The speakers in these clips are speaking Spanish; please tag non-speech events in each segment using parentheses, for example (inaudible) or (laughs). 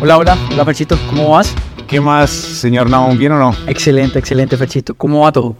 Hola, hola, hola Ferchito, ¿cómo vas? ¿Qué más, señor Naum? ¿Bien o no? Excelente, excelente Ferchito, ¿cómo va todo?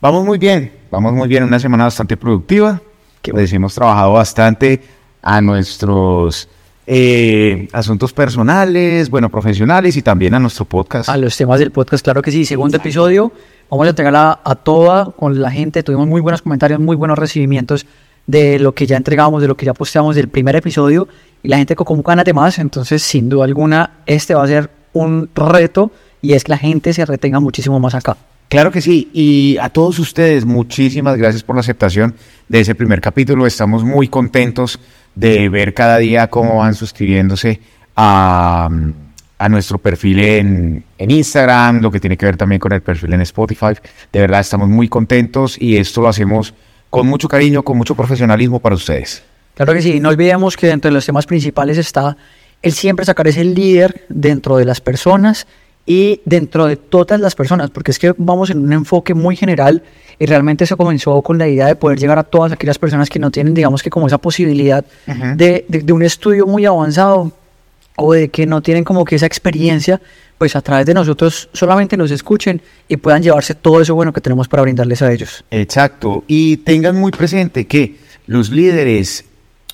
Vamos muy bien, vamos muy bien, una semana bastante productiva. Qué Les hemos trabajado bastante a nuestros eh, asuntos personales, bueno, profesionales y también a nuestro podcast. A los temas del podcast, claro que sí, segundo episodio, vamos a entregarla a toda con la gente, tuvimos muy buenos comentarios, muy buenos recibimientos de lo que ya entregamos, de lo que ya posteamos del primer episodio y la gente con ganas de más, entonces sin duda alguna este va a ser un reto y es que la gente se retenga muchísimo más acá. Claro que sí, y a todos ustedes, muchísimas gracias por la aceptación de ese primer capítulo. Estamos muy contentos de ver cada día cómo van suscribiéndose a, a nuestro perfil en, en Instagram, lo que tiene que ver también con el perfil en Spotify. De verdad, estamos muy contentos y esto lo hacemos con mucho cariño, con mucho profesionalismo para ustedes. Claro que sí, no olvidemos que dentro de los temas principales está el siempre sacar ese líder dentro de las personas y dentro de todas las personas, porque es que vamos en un enfoque muy general y realmente se comenzó con la idea de poder llegar a todas aquellas personas que no tienen, digamos que como esa posibilidad de, de- de un estudio muy avanzado o de que no tienen como que esa experiencia, pues a través de nosotros solamente nos escuchen y puedan llevarse todo eso bueno que tenemos para brindarles a ellos. Exacto. Y tengan muy presente que los líderes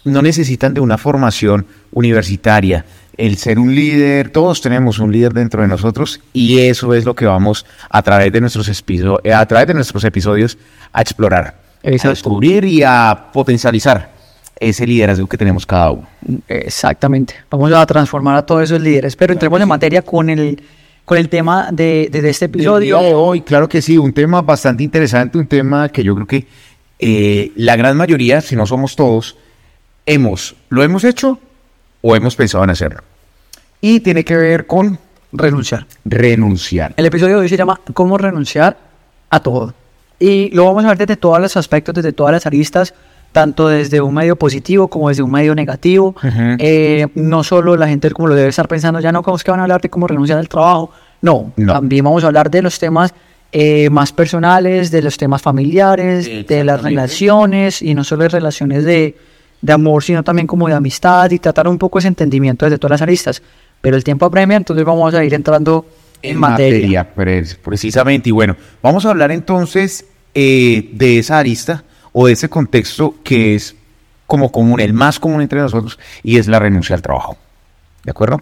no necesitan de una formación universitaria. El ser un líder, todos tenemos un líder dentro de nosotros y eso es lo que vamos a través de nuestros, episo- eh, a través de nuestros episodios a explorar, a descubrir y a potencializar ese liderazgo que tenemos cada uno. Exactamente. Vamos a transformar a todos esos líderes. Pero entremos en materia con el, con el tema de, de- de este El día episodio. de hoy, claro que sí, un tema bastante interesante, un tema que yo creo que eh, la gran mayoría, si no somos todos, hemos, lo hemos hecho o hemos pensado en hacerlo. Y tiene que ver con Renunciar. renunciar. El episodio de hoy se llama ¿Cómo renunciar a todo? Y lo vamos a ver desde todos los aspectos, desde todas las aristas, tanto desde un medio positivo como desde un medio negativo. Eh, no solo la gente como lo debe estar pensando, ya no como es que van a hablar de cómo renunciar al trabajo. No, No. también vamos a hablar de los temas eh, más personales, de los temas familiares, de las relaciones, y no solo de relaciones de, de amor, sino también como de amistad y tratar un poco ese entendimiento desde todas las aristas. Pero el tiempo apremia, entonces vamos a ir entrando en, materia. pre- precisamente. Y bueno, vamos a hablar entonces eh, de esa arista o de ese contexto que es como común, el más común entre nosotros, y es la renuncia al trabajo. ¿De acuerdo?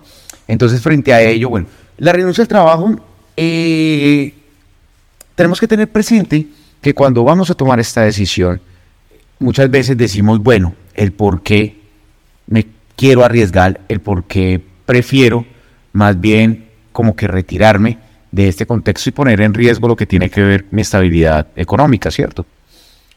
Entonces, frente a ello, bueno, la renuncia al trabajo, eh, tenemos que tener presente que cuando vamos a tomar esta decisión, muchas veces decimos, bueno, el por qué me quiero arriesgar, el por qué prefiero más bien como que retirarme de este contexto y poner en riesgo lo que tiene que ver mi estabilidad económica, ¿cierto?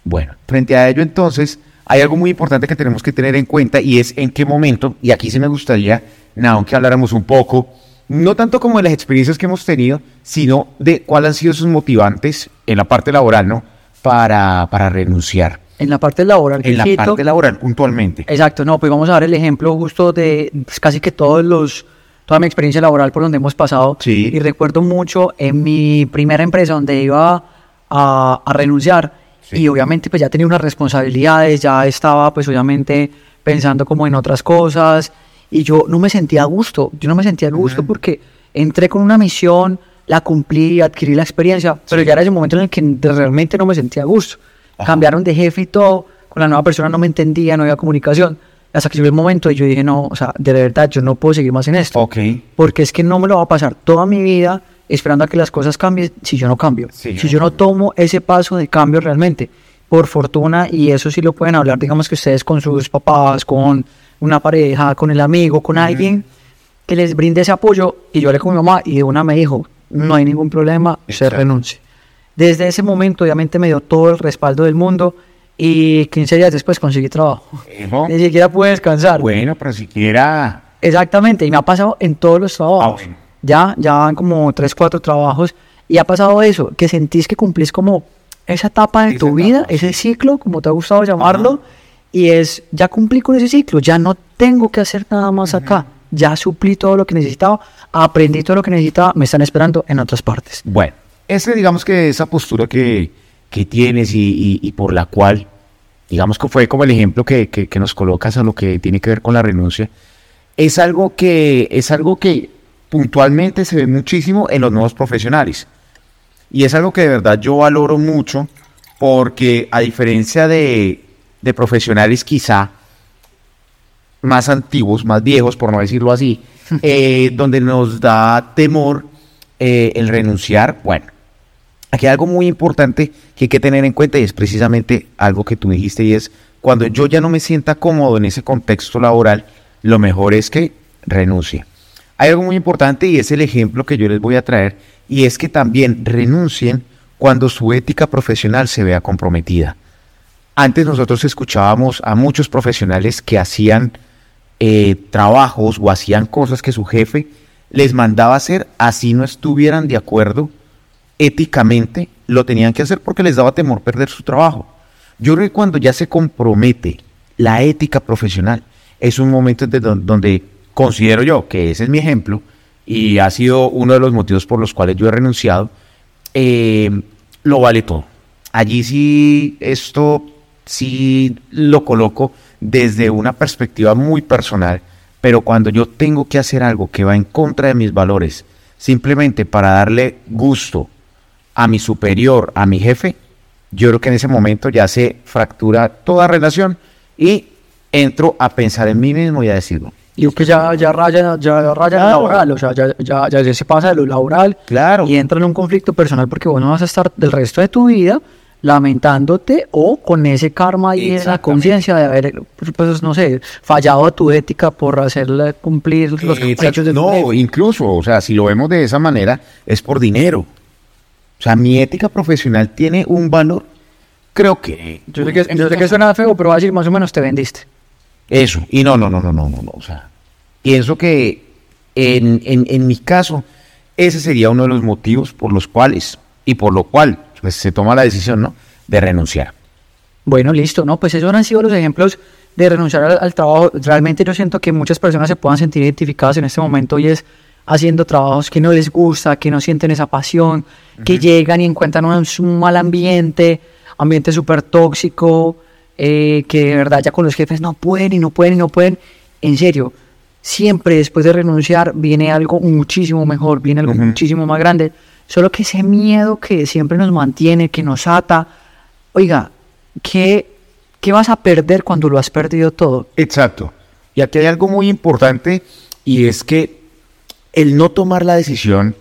Bueno, frente a ello entonces hay algo muy importante que tenemos que tener en cuenta y es en qué momento, y aquí sí me gustaría, Naon, que habláramos un poco, no tanto como de las experiencias que hemos tenido, sino de cuáles han sido sus motivantes en la parte laboral, ¿no? Para, para renunciar. En la parte laboral, En la parte laboral puntualmente. Exacto, no, pues vamos a dar el ejemplo justo de pues, casi que todos los, toda mi experiencia laboral por donde hemos pasado. Sí. Y recuerdo mucho en mi primera empresa donde iba a, a renunciar Sí. y obviamente pues ya tenía unas responsabilidades, ya estaba pues obviamente pensando como en otras cosas y yo no me sentía a gusto, yo no me sentía a gusto porque entré con una misión, la cumplí, adquirí la experiencia, pero ya era ese momento en el que realmente no me sentía a gusto. Ajá. Cambiaron de jefe y todo, con la nueva persona no me entendía, no había comunicación. Hasta que llegó el momento y yo dije, no, o sea, de verdad, yo no puedo seguir más en esto. Ok. Porque es que no me lo va a pasar toda mi vida esperando a que las cosas cambien si yo no cambio. Sí, si yo no tomo ese paso de cambio realmente. Por fortuna, y eso sí lo pueden hablar, digamos que ustedes con sus papás, con una pareja, con el amigo, con alguien que les brinde ese apoyo. Y yo hablé con mi mamá y de una me dijo, no hay ningún problema, se renuncie. Desde ese momento, obviamente, me dio todo el respaldo del mundo y 15 días después conseguí trabajo. Ni siquiera pude descansar. Bueno, pero siquiera. Exactamente, y me ha pasado en todos los trabajos. Ah, bueno. Ya, ya van como tres, cuatro trabajos y ha pasado eso, que sentís que cumplís como esa etapa de Esa tu etapa, vida, sí. ese ciclo, como te ha gustado llamarlo, y es, ya cumplí con ese ciclo, ya no tengo que hacer nada más acá, ya suplí todo lo que necesitaba, aprendí todo lo que necesitaba, me están esperando en otras partes. Bueno, ese digamos que esa postura que, que tienes y, y- y por la cual, digamos que fue como el ejemplo que, que- que nos colocas a lo que tiene que ver con la renuncia, es algo que, es algo que puntualmente se ve muchísimo en los nuevos profesionales. Y es algo que de verdad yo valoro mucho porque a diferencia de, de profesionales quizá más antiguos, más viejos, por no decirlo así, (laughs) eh, donde nos da temor eh, el renunciar, bueno, aquí hay algo muy importante que hay que tener en cuenta y es precisamente algo que tú dijiste y es cuando yo ya no me sienta cómodo en ese contexto laboral, lo mejor es que renuncie. Hay algo muy importante y es el ejemplo que yo les voy a traer y es que también renuncien cuando su ética profesional se vea comprometida. Antes nosotros escuchábamos a muchos profesionales que hacían eh, trabajos o hacían cosas que su jefe les mandaba hacer, así no estuvieran de acuerdo éticamente, lo tenían que hacer porque les daba temor perder su trabajo. Yo creo que cuando ya se compromete la ética profesional, es un momento donde considero yo que ese es mi ejemplo y ha sido uno de los motivos por los cuales yo he renunciado, eh, lo vale todo. Allí sí, esto sí lo coloco desde una perspectiva muy personal, pero cuando yo tengo que hacer algo que va en contra de mis valores, simplemente para darle gusto a mi superior, a mi jefe, yo creo que en ese momento ya se fractura toda relación y entro a pensar en mí mismo y a decirlo. Y que ya, ya raya, ya raya laboral, o sea, ya, ya, ya, se pasa de lo laboral claro. y entra en un conflicto personal porque vos no vas a estar del resto de tu vida lamentándote o con ese karma y esa conciencia de haber, pues no sé, fallado a tu ética por hacerle cumplir los caprichos de No, incluso, o sea, si lo vemos de esa manera, es por dinero. O sea, mi ética profesional tiene un valor, creo que... Yo sé que, yo sé que suena feo, pero va a decir más o menos te vendiste. Eso, y no, no, no, no, no, no, no, o sea, pienso que en, en, en mi caso, ese sería uno de los motivos por los cuales, y por lo cual pues se toma la decisión, ¿no? De renunciar. Bueno, listo, ¿no? Pues esos han sido los ejemplos de renunciar al, trabajo. Realmente yo siento que muchas personas se puedan sentir identificadas en este momento y es haciendo trabajos que no les gusta, que no sienten esa pasión, que llegan y encuentran un, mal ambiente, ambiente súper tóxico, eh, que de verdad ya con los jefes no pueden y no pueden y no pueden. En serio, siempre después de renunciar viene algo muchísimo mejor, viene algo muchísimo más grande. Solo que ese miedo que siempre nos mantiene, que nos ata, oiga, ¿qué, ¿qué vas a perder cuando lo has perdido todo? Exacto. Y aquí hay algo muy importante y es que el no tomar la decisión,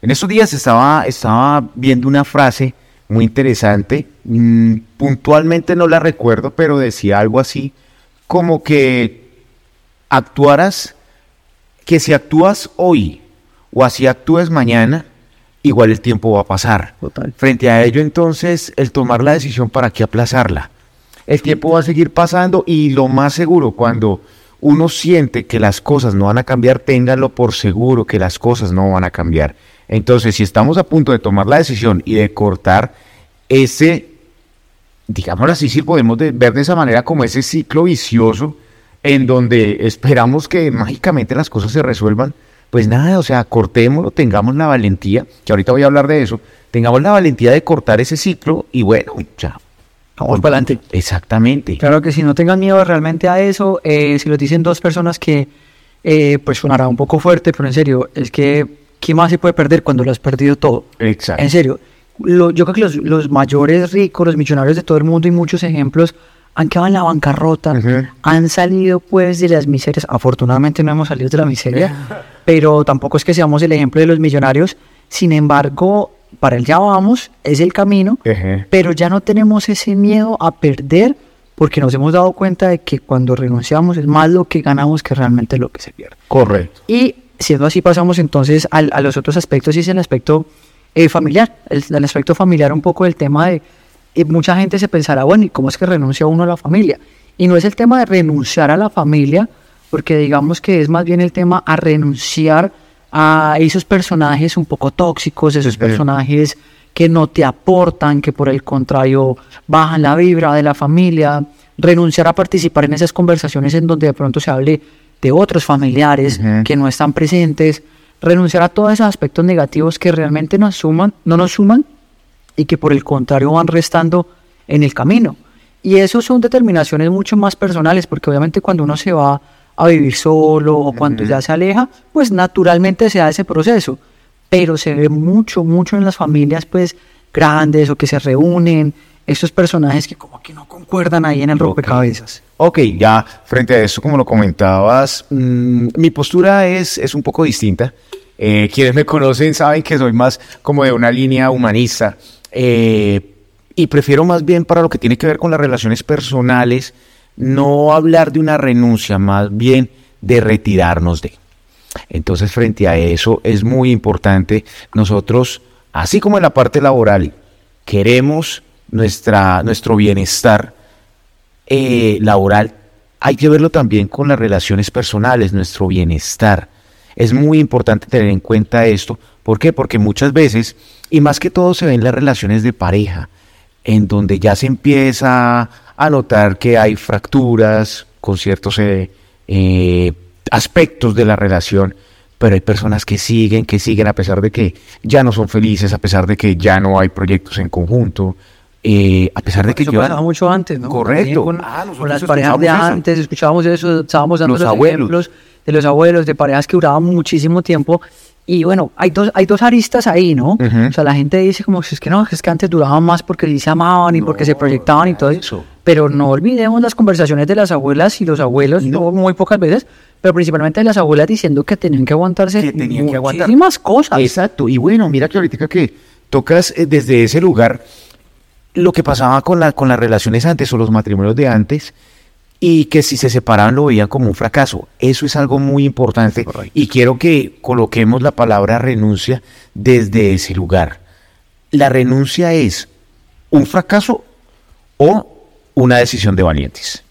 en estos días estaba, estaba viendo una frase muy interesante, mm, puntualmente no la recuerdo, pero decía algo así, como que actuaras, que si actúas hoy o así actúes mañana, igual el tiempo va a pasar. Frente a ello, entonces, el tomar la decisión, ¿para qué aplazarla? El tiempo va a seguir pasando y lo más seguro, cuando uno siente que las cosas no van a cambiar, ténganlo por seguro que las cosas no van a cambiar. Entonces, si estamos a punto de tomar la decisión y de cortar ese, digámoslo así, si podemos ver de esa manera como ese ciclo vicioso en donde esperamos que mágicamente las cosas se resuelvan, pues nada, o sea, cortémoslo, tengamos la valentía, que ahorita voy a hablar de eso, tengamos la valentía de cortar ese ciclo y bueno, ya. Vamos para adelante. Exactamente. Claro que si no tengan miedo realmente a eso, eh, si lo dicen dos personas que, eh, pues sonará un poco fuerte, pero en serio, es que, ¿qué más se puede perder cuando lo has perdido todo? Exacto. En serio, yo creo que los, los mayores ricos, los millonarios de todo el mundo y muchos ejemplos han quedado en la bancarrota, han salido pues de las miserias. Afortunadamente no hemos salido de la miseria, (laughs) pero tampoco es que seamos el ejemplo de los millonarios. Sin embargo, para el ya vamos, es el camino, pero ya no tenemos ese miedo a perder porque nos hemos dado cuenta de que cuando renunciamos es más lo que ganamos que realmente lo que se pierde. Correcto. Y siendo así pasamos entonces a, los otros aspectos y es el aspecto eh, familiar, el aspecto familiar un poco del tema de y mucha gente se pensará, bueno, ¿y cómo es que renuncia uno a la familia? Y no es el tema de renunciar a la familia, porque digamos que es más bien el tema a renunciar a esos personajes un poco tóxicos, esos personajes que no te aportan, que por el contrario bajan la vibra de la familia, renunciar a participar en esas conversaciones en donde de pronto se hable de otros familiares que no están presentes, renunciar a todos esos aspectos negativos que realmente nos suman, no nos suman y que por el contrario van restando en el camino. Y eso son determinaciones mucho más personales, porque obviamente cuando uno se va a vivir solo o cuando ya se aleja, pues naturalmente se da ese proceso. Pero se ve mucho, mucho en las familias pues grandes o que se reúnen, estos personajes que como que no concuerdan ahí en el rompecabezas. Ok, ya frente a eso, como lo comentabas, mm, mi postura es, es un poco distinta. Eh, quienes me conocen saben que soy más como de una línea humanista eh, y prefiero más bien para lo que tiene que ver con las relaciones personales, no hablar de una renuncia, más bien de retirarnos de. Entonces, frente a eso, es muy importante nosotros, así como en la parte laboral, queremos nuestra, nuestro bienestar eh, laboral, hay que verlo también con las relaciones personales, nuestro bienestar. Es muy importante tener en cuenta esto. ¿Por qué? Porque muchas veces, y más que todo se ven las relaciones de pareja, en donde ya se empieza a notar que hay fracturas con ciertos eh, eh, aspectos de la relación, pero hay personas que siguen, que siguen a pesar de que ya no son felices, a pesar de que ya no hay proyectos en conjunto, eh, a pesar de que yo pasaba mucho antes, ¿no? Correcto. Con, ah, las parejas de antes, escuchábamos eso, estábamos dando los, ejemplos de los abuelos, de parejas que duraban muchísimo tiempo. Y bueno, hay dos, hay dos aristas ahí, ¿no? O sea, la gente dice como es que no, es que antes duraban más porque sí se amaban y porque se proyectaban y todo eso. Pero no olvidemos las conversaciones de las abuelas y los abuelos, no. muy pocas veces, pero principalmente de las abuelas diciendo que tenían que aguantarse que tenían que aguantar. cosas. Exacto. Y bueno, mira que ahorita que tocas eh, desde ese lugar, lo que pasaba con, la, con las relaciones antes o los matrimonios de antes y que si se separaban lo veían como un fracaso. Eso es algo muy importante y quiero que coloquemos la palabra renuncia desde ese lugar. La renuncia es un fracaso o una decisión de valientes.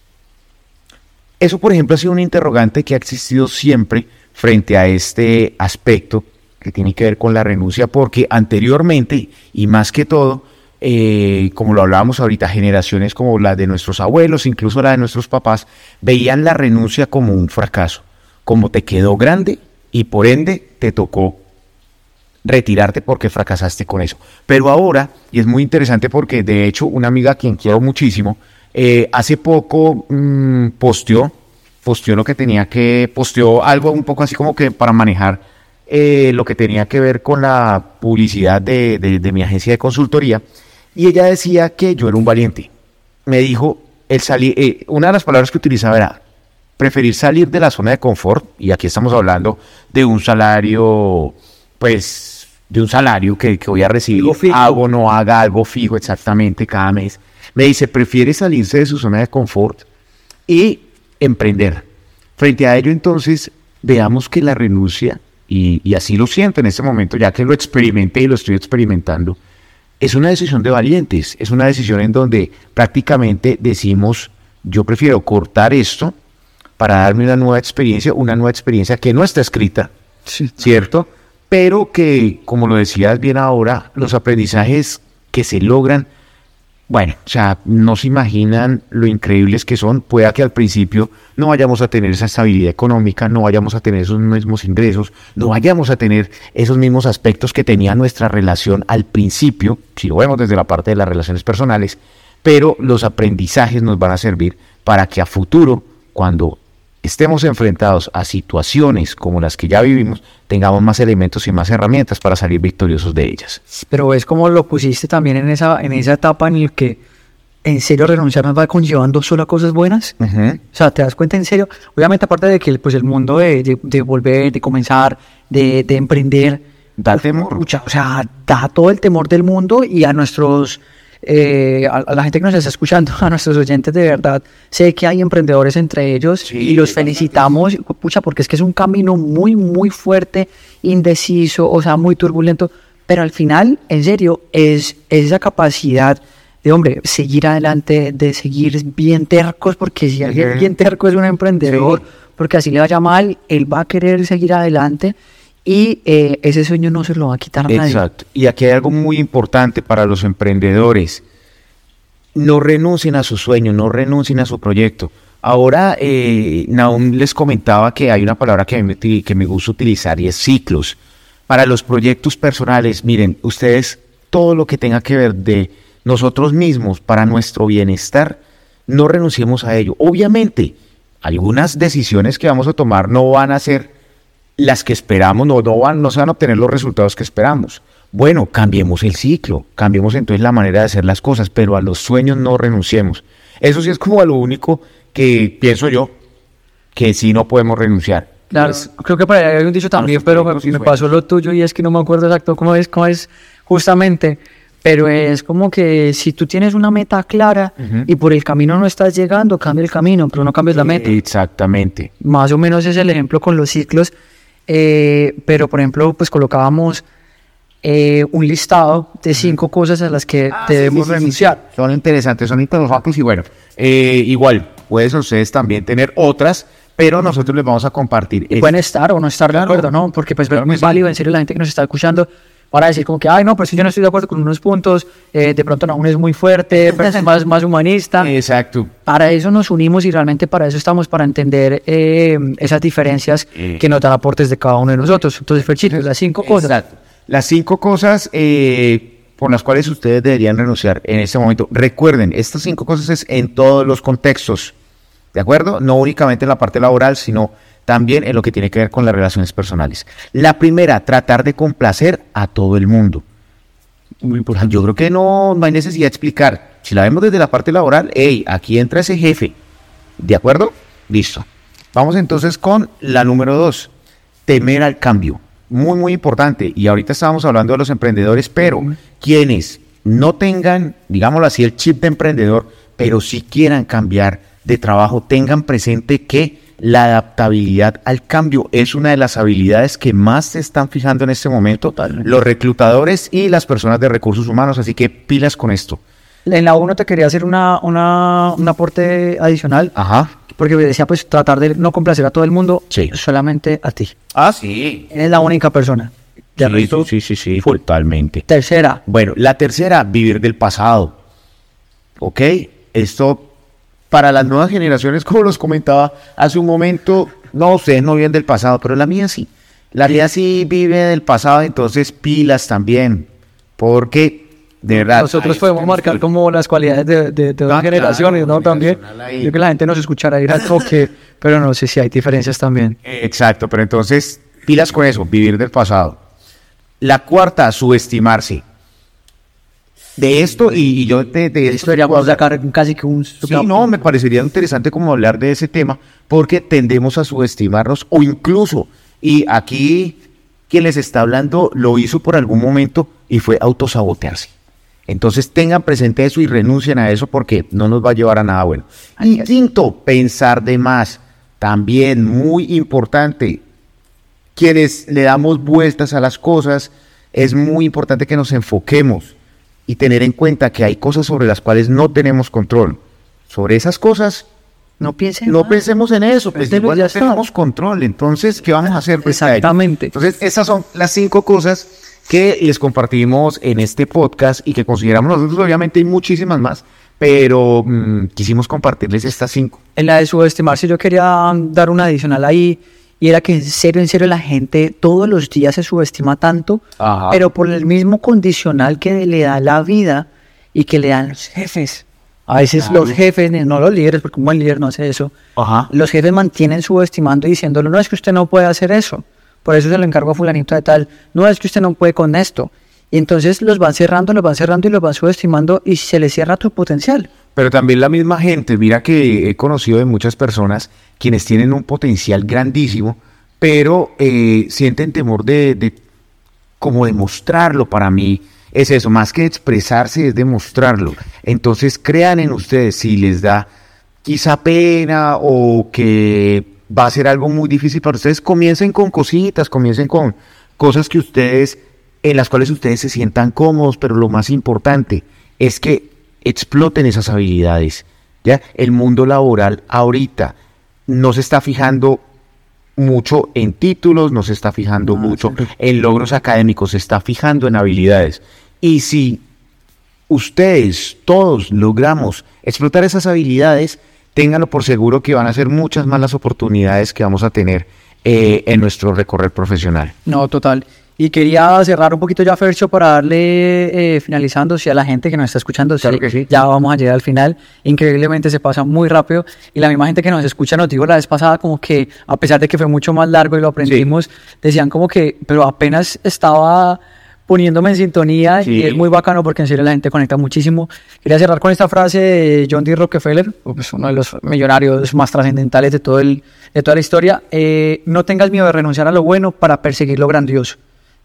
Eso, por ejemplo, ha sido un interrogante que ha existido siempre frente a este aspecto que tiene que ver con la renuncia, porque anteriormente, y más que todo, eh, como lo hablábamos ahorita, generaciones como la de nuestros abuelos, incluso la de nuestros papás, veían la renuncia como un fracaso, como te quedó grande y por ende te tocó retirarte porque fracasaste con eso. Pero ahora, y es muy interesante porque de hecho una amiga a quien quiero muchísimo, eh, hace poco mm, posteó, posteó lo que tenía que, posteó algo un poco así como que para manejar eh, lo que tenía que ver con la publicidad de mi agencia de consultoría y ella decía que yo era un valiente. Me dijo, el salir, eh, una de las palabras que utilizaba era preferir salir de la zona de confort, y aquí estamos hablando de un salario, pues, de un salario que, voy a recibir, hago, no haga algo fijo exactamente cada mes. Me dice, prefiere salirse de su zona de confort y emprender. Frente a ello, entonces, veamos que la renuncia, y, y así lo siento en este momento, ya que lo experimenté y lo estoy experimentando, es una decisión de valientes, es una decisión en donde prácticamente decimos, yo prefiero cortar esto para darme una nueva experiencia, una nueva experiencia que no está escrita, ¿cierto? Pero que, como lo decías bien ahora, los aprendizajes que se logran bueno, o sea, no se imaginan lo increíbles que son. Pueda que al principio no vayamos a tener esa estabilidad económica, no vayamos a tener esos mismos ingresos, no vayamos a tener esos mismos aspectos que tenía nuestra relación al principio, si lo vemos desde la parte de las relaciones personales, pero los aprendizajes nos van a servir para que a futuro, cuando estemos enfrentados a situaciones como las que ya vivimos, tengamos más elementos y más herramientas para salir victoriosos de ellas. Pero es como lo pusiste también en esa, en esa etapa en la que en serio renunciar nos va conllevando solo a cosas buenas. O sea, te das cuenta en serio. Obviamente, aparte de que pues, el mundo de, de, volver, de comenzar, de, de emprender, da temor. o sea, da todo el temor del mundo y a nuestros eh, a, la gente que nos está escuchando, a nuestros oyentes de verdad, sé que hay emprendedores entre ellos y los felicitamos, pucha, porque es que es un camino muy, muy fuerte, indeciso, o sea, muy turbulento, pero al final, en serio, es, esa capacidad de, hombre, seguir adelante, de seguir bien tercos, porque si alguien bien terco es un emprendedor, porque así le vaya mal, él va a querer seguir adelante y eh, ese sueño no se lo va a quitar nadie. Exacto. Y aquí hay algo muy importante para los emprendedores. No renuncien a su sueño, no renuncien a su proyecto. Ahora, eh, Naum les comentaba que hay una palabra que me, que me gusta utilizar y es ciclos. Para los proyectos personales, miren, ustedes, todo lo que tenga que ver de nosotros mismos para nuestro bienestar, no renunciemos a ello. Obviamente, algunas decisiones que vamos a tomar no van a ser las que esperamos, no, no, van, no se van a obtener los resultados que esperamos. Bueno, cambiemos el ciclo, cambiemos entonces la manera de hacer las cosas, pero a los sueños no renunciemos. Eso sí es como a lo único que pienso yo que sí no podemos renunciar. Claro, Pues, creo que para hay un dicho también, pero me, me pasó lo tuyo y es que no me acuerdo exacto cómo es, cómo es justamente, pero es como que si tú tienes una meta clara Ujú. y por el camino no estás llegando, cambia el camino, pero no cambies la meta. Exactamente. Más o menos es el ejemplo con los ciclos, eh, pero por ejemplo, pues colocábamos eh, un listado de cinco cosas a las que debemos renunciar. Son interesantes, son interesantes y bueno, eh, igual, pueden ustedes también tener otras, pero nosotros les vamos a compartir. Y pueden estar o no estar de acuerdo, ¿no? Porque pues Claro es sí. válido en serio la gente que nos está escuchando para decir como que, ay, no, pero si yo no estoy de acuerdo con unos puntos, eh, de pronto no, uno es muy fuerte, (laughs) pero es más, más humanista. Exacto. Para eso nos unimos y realmente para eso estamos, para entender eh, esas diferencias Eh. que nos dan aportes de cada uno de nosotros. Entonces, Ferchito, las cinco cosas. Exacto. Las cinco cosas eh, por las cuales ustedes deberían renunciar en este momento. Recuerden, estas cinco cosas es en todos los contextos, ¿de acuerdo? No únicamente en la parte laboral, sino también en lo que tiene que ver con las relaciones personales. La primera, tratar de complacer a todo el mundo. Muy importante. Yo creo que no, no hay necesidad de explicar. Si la vemos desde la parte laboral, hey, aquí entra ese jefe. ¿De acuerdo? Listo. Vamos entonces con la número dos. Temer al cambio. Muy, muy importante. Y ahorita estábamos hablando de los emprendedores, pero quienes no tengan, digámoslo así, el chip de emprendedor, pero si quieran cambiar de trabajo, tengan presente que la adaptabilidad al cambio es una de las habilidades que más se están fijando en este momento los reclutadores y las personas de recursos humanos. Así que pilas con esto. En la uno te quería hacer una, una, un aporte adicional, Ajá. porque decía, pues, tratar de no complacer a todo el mundo, Sí. solamente a ti. Ah, sí. Eres la única persona. De Sí, sí, sí, sí, totalmente. Tercera, Bueno, la tercera, vivir del pasado. ¿Ok? Esto para las nuevas generaciones, como los comentaba hace un momento, no, ustedes no viven del pasado, pero la mía sí. La mía sí vive del pasado, entonces pilas también. Porque, de verdad. nosotros podemos marcar como las cualidades de, de, de Ah, generaciones, ¿no? También. Yo que la gente nos escuchará ir al toque, pero no sé si hay diferencias también. Exacto, pero entonces, pilas con eso, vivir del pasado. La cuarta, subestimarse. De esto, y, y yo de, de Esto deberíamos sacar casi que un... Sí, no, me parecería interesante como hablar de ese tema, porque tendemos a subestimarnos o incluso, y aquí quien les está hablando lo hizo por algún momento y fue autosabotearse. Entonces tengan presente eso y renuncien a eso porque no nos va a llevar a nada bueno. Y quinto, pensar de más. También muy importante. Quienes le damos vueltas a las cosas, es muy importante que nos enfoquemos y tener en cuenta que hay cosas sobre las cuales no tenemos control. Sobre esas cosas, No piensen no pensemos en eso, pues igual ya está. tenemos control. Entonces, ¿qué vamos a hacer? Exactamente. Entonces, esas son las cinco cosas que les compartimos en este podcast y que consideramos nosotros. Obviamente hay muchísimas más, pero mm, quisimos compartirles estas cinco. En la de subestimarse yo quería dar una adicional ahí y era que en serio, en serio la gente todos los días se subestima tanto, Ajá. pero por el mismo condicional que le da la vida y que le dan los jefes. A veces los jefes, no los líderes, porque un buen líder no hace eso, Ajá. los jefes mantienen subestimando y diciéndolo, no es que usted no puede hacer eso, por eso se lo encargo a fulanito de tal, no es que usted no puede con esto. Y entonces los van cerrando, los van cerrando y los van subestimando y se les cierra tu potencial. Pero también la misma gente, mira que he conocido de muchas personas quienes tienen un potencial grandísimo, pero eh, sienten temor de, de como demostrarlo para mí. Es eso, más que expresarse, es demostrarlo. Entonces crean en ustedes si les da quizá pena o que va a ser algo muy difícil para ustedes, comiencen con cositas, comiencen con cosas que ustedes, en las cuales ustedes se sientan cómodos, pero lo más importante es que exploten esas habilidades. ¿ya? El mundo laboral ahorita no se está fijando mucho en títulos, no se está fijando mucho en logros académicos, se está fijando en habilidades. Y si ustedes, todos, logramos explotar esas habilidades, ténganlo por seguro que van a ser muchas más las oportunidades que vamos a tener eh, en nuestro recorrer profesional. No, total. Y quería cerrar un poquito ya, Fercho, para darle, eh, finalizando, si a la gente que nos está escuchando, Claro sí, que sí. ya vamos a llegar al final. Increíblemente se pasa muy rápido. Y la misma gente que nos escucha, nos dijo la vez pasada, como que a pesar de que fue mucho más largo y lo aprendimos, decían como que, pero apenas estaba poniéndome en sintonía Sí. y es muy bacano porque en serio la gente conecta muchísimo. Quería cerrar con esta frase de John D. Rockefeller, pues uno de los millonarios más trascendentales de, todo el, de toda la historia. Eh, no tengas miedo de renunciar a lo bueno para perseguir lo grandioso.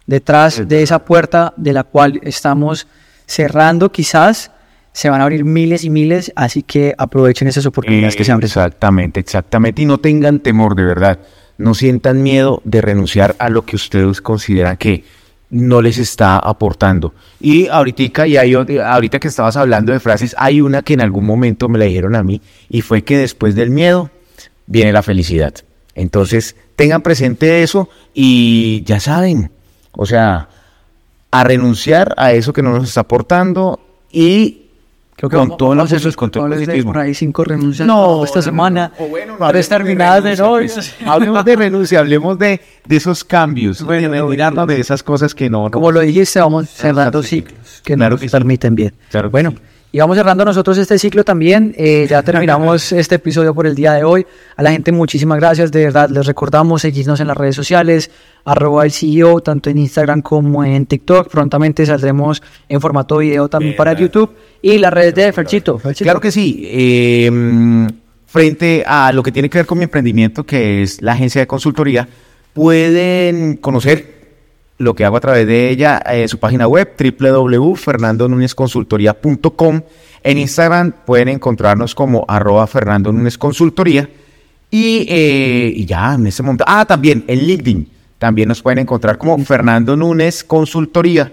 Detrás de esa puerta de la cual estamos cerrando, quizás se van a abrir miles y miles, así que aprovechen esas oportunidades que se abren. Exactamente, exactamente. Y no tengan temor, de verdad. No sientan miedo de renunciar a lo que ustedes consideran que no les está aportando. Y ahorita, y hay, ahorita que estabas hablando de frases, hay una que en algún momento me la dijeron a mí y fue que después del miedo viene la felicidad. Entonces, tengan presente eso y ya saben, o sea, a renunciar a eso que no nos está aportando y Creo con todo el con todo el por ahí cinco renuncias No, esta semana. no, o bueno, no tres hablemos de terminadas de renuncia, novios. pues. (laughs) Hablemos de renuncia, hablemos de, de esos cambios, de retirarnos de esas cosas que no. no- Como lo dijiste, vamos cerrando ciclos que Claro nos que sí. permiten bien. Claro que bueno, sí. Y vamos cerrando nosotros este ciclo también. Eh, ya terminamos (laughs) este episodio por el día de hoy. A la gente, muchísimas gracias. De verdad, les recordamos seguirnos en las redes sociales, arroba el CEO, tanto en Instagram como en TikTok. Prontamente saldremos en formato video también para YouTube. Y las redes de Ferchito. Ferchito. Claro que sí. eh, mm, frente a lo que tiene que ver con mi emprendimiento, que es la agencia de consultoría, pueden conocer lo que hago a través de ella, eh, su página web www.fernandonunesconsultoría.com. En Instagram pueden encontrarnos como arroba Fernando Núñez Consultoría. Y, eh, y ya, en ese momento. Ah, también en LinkedIn. También nos pueden encontrar como Fernando Núñez Consultoría.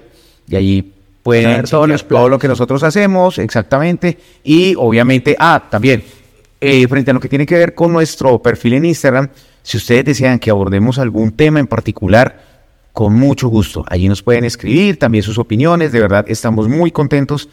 Y allí pueden Ver los todo lo que nosotros hacemos, exactamente. Y obviamente, ah, también, eh, frente a lo que tiene que ver con nuestro perfil en Instagram, si ustedes desean que abordemos algún tema en particular, con mucho gusto. Allí nos pueden escribir también sus opiniones. De verdad, estamos muy contentos,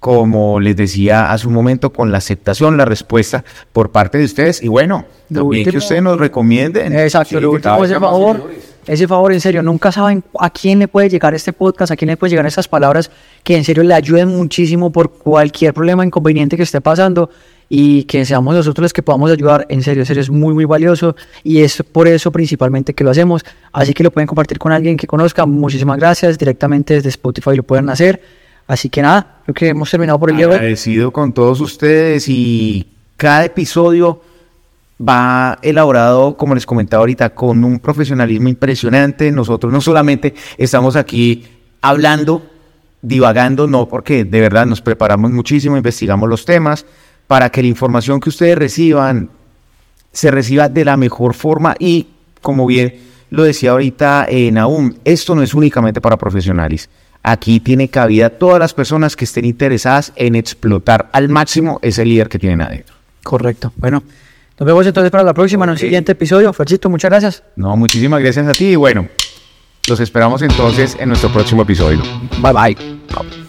como les decía hace un momento, con la aceptación, la respuesta por parte de ustedes. Y bueno, Lo también que ustedes nos recomienden. Exacto, Sí, lo último, ese favor, ese favor, en serio, nunca saben a quién le puede llegar este podcast, a quién le puede llegar estas palabras que en serio le ayuden muchísimo por cualquier problema, inconveniente que esté pasando y que seamos nosotros los que podamos ayudar. En serio, en serio, es muy, muy valioso y es por eso principalmente que lo hacemos. Así que lo pueden compartir con alguien que conozca. Muchísimas gracias. Directamente desde Spotify lo pueden hacer. Así que nada, creo que hemos terminado por el día de hoy. Agradecido con todos ustedes y cada episodio va elaborado, como les comentaba ahorita, con un profesionalismo impresionante. Nosotros no solamente estamos aquí hablando, divagando, no, porque de verdad nos preparamos muchísimo, investigamos los temas para que la información que ustedes reciban se reciba de la mejor forma y, como bien lo decía ahorita eh, Nahum, esto no es únicamente para profesionales. Aquí tiene cabida todas las personas que estén interesadas en explotar al máximo ese líder que tienen adentro. Correcto. Bueno, nos vemos entonces para la próxima en Ok. siguiente episodio. Ferchito, muchas gracias. No, muchísimas gracias a ti y bueno, los esperamos entonces en nuestro próximo episodio. Bye bye.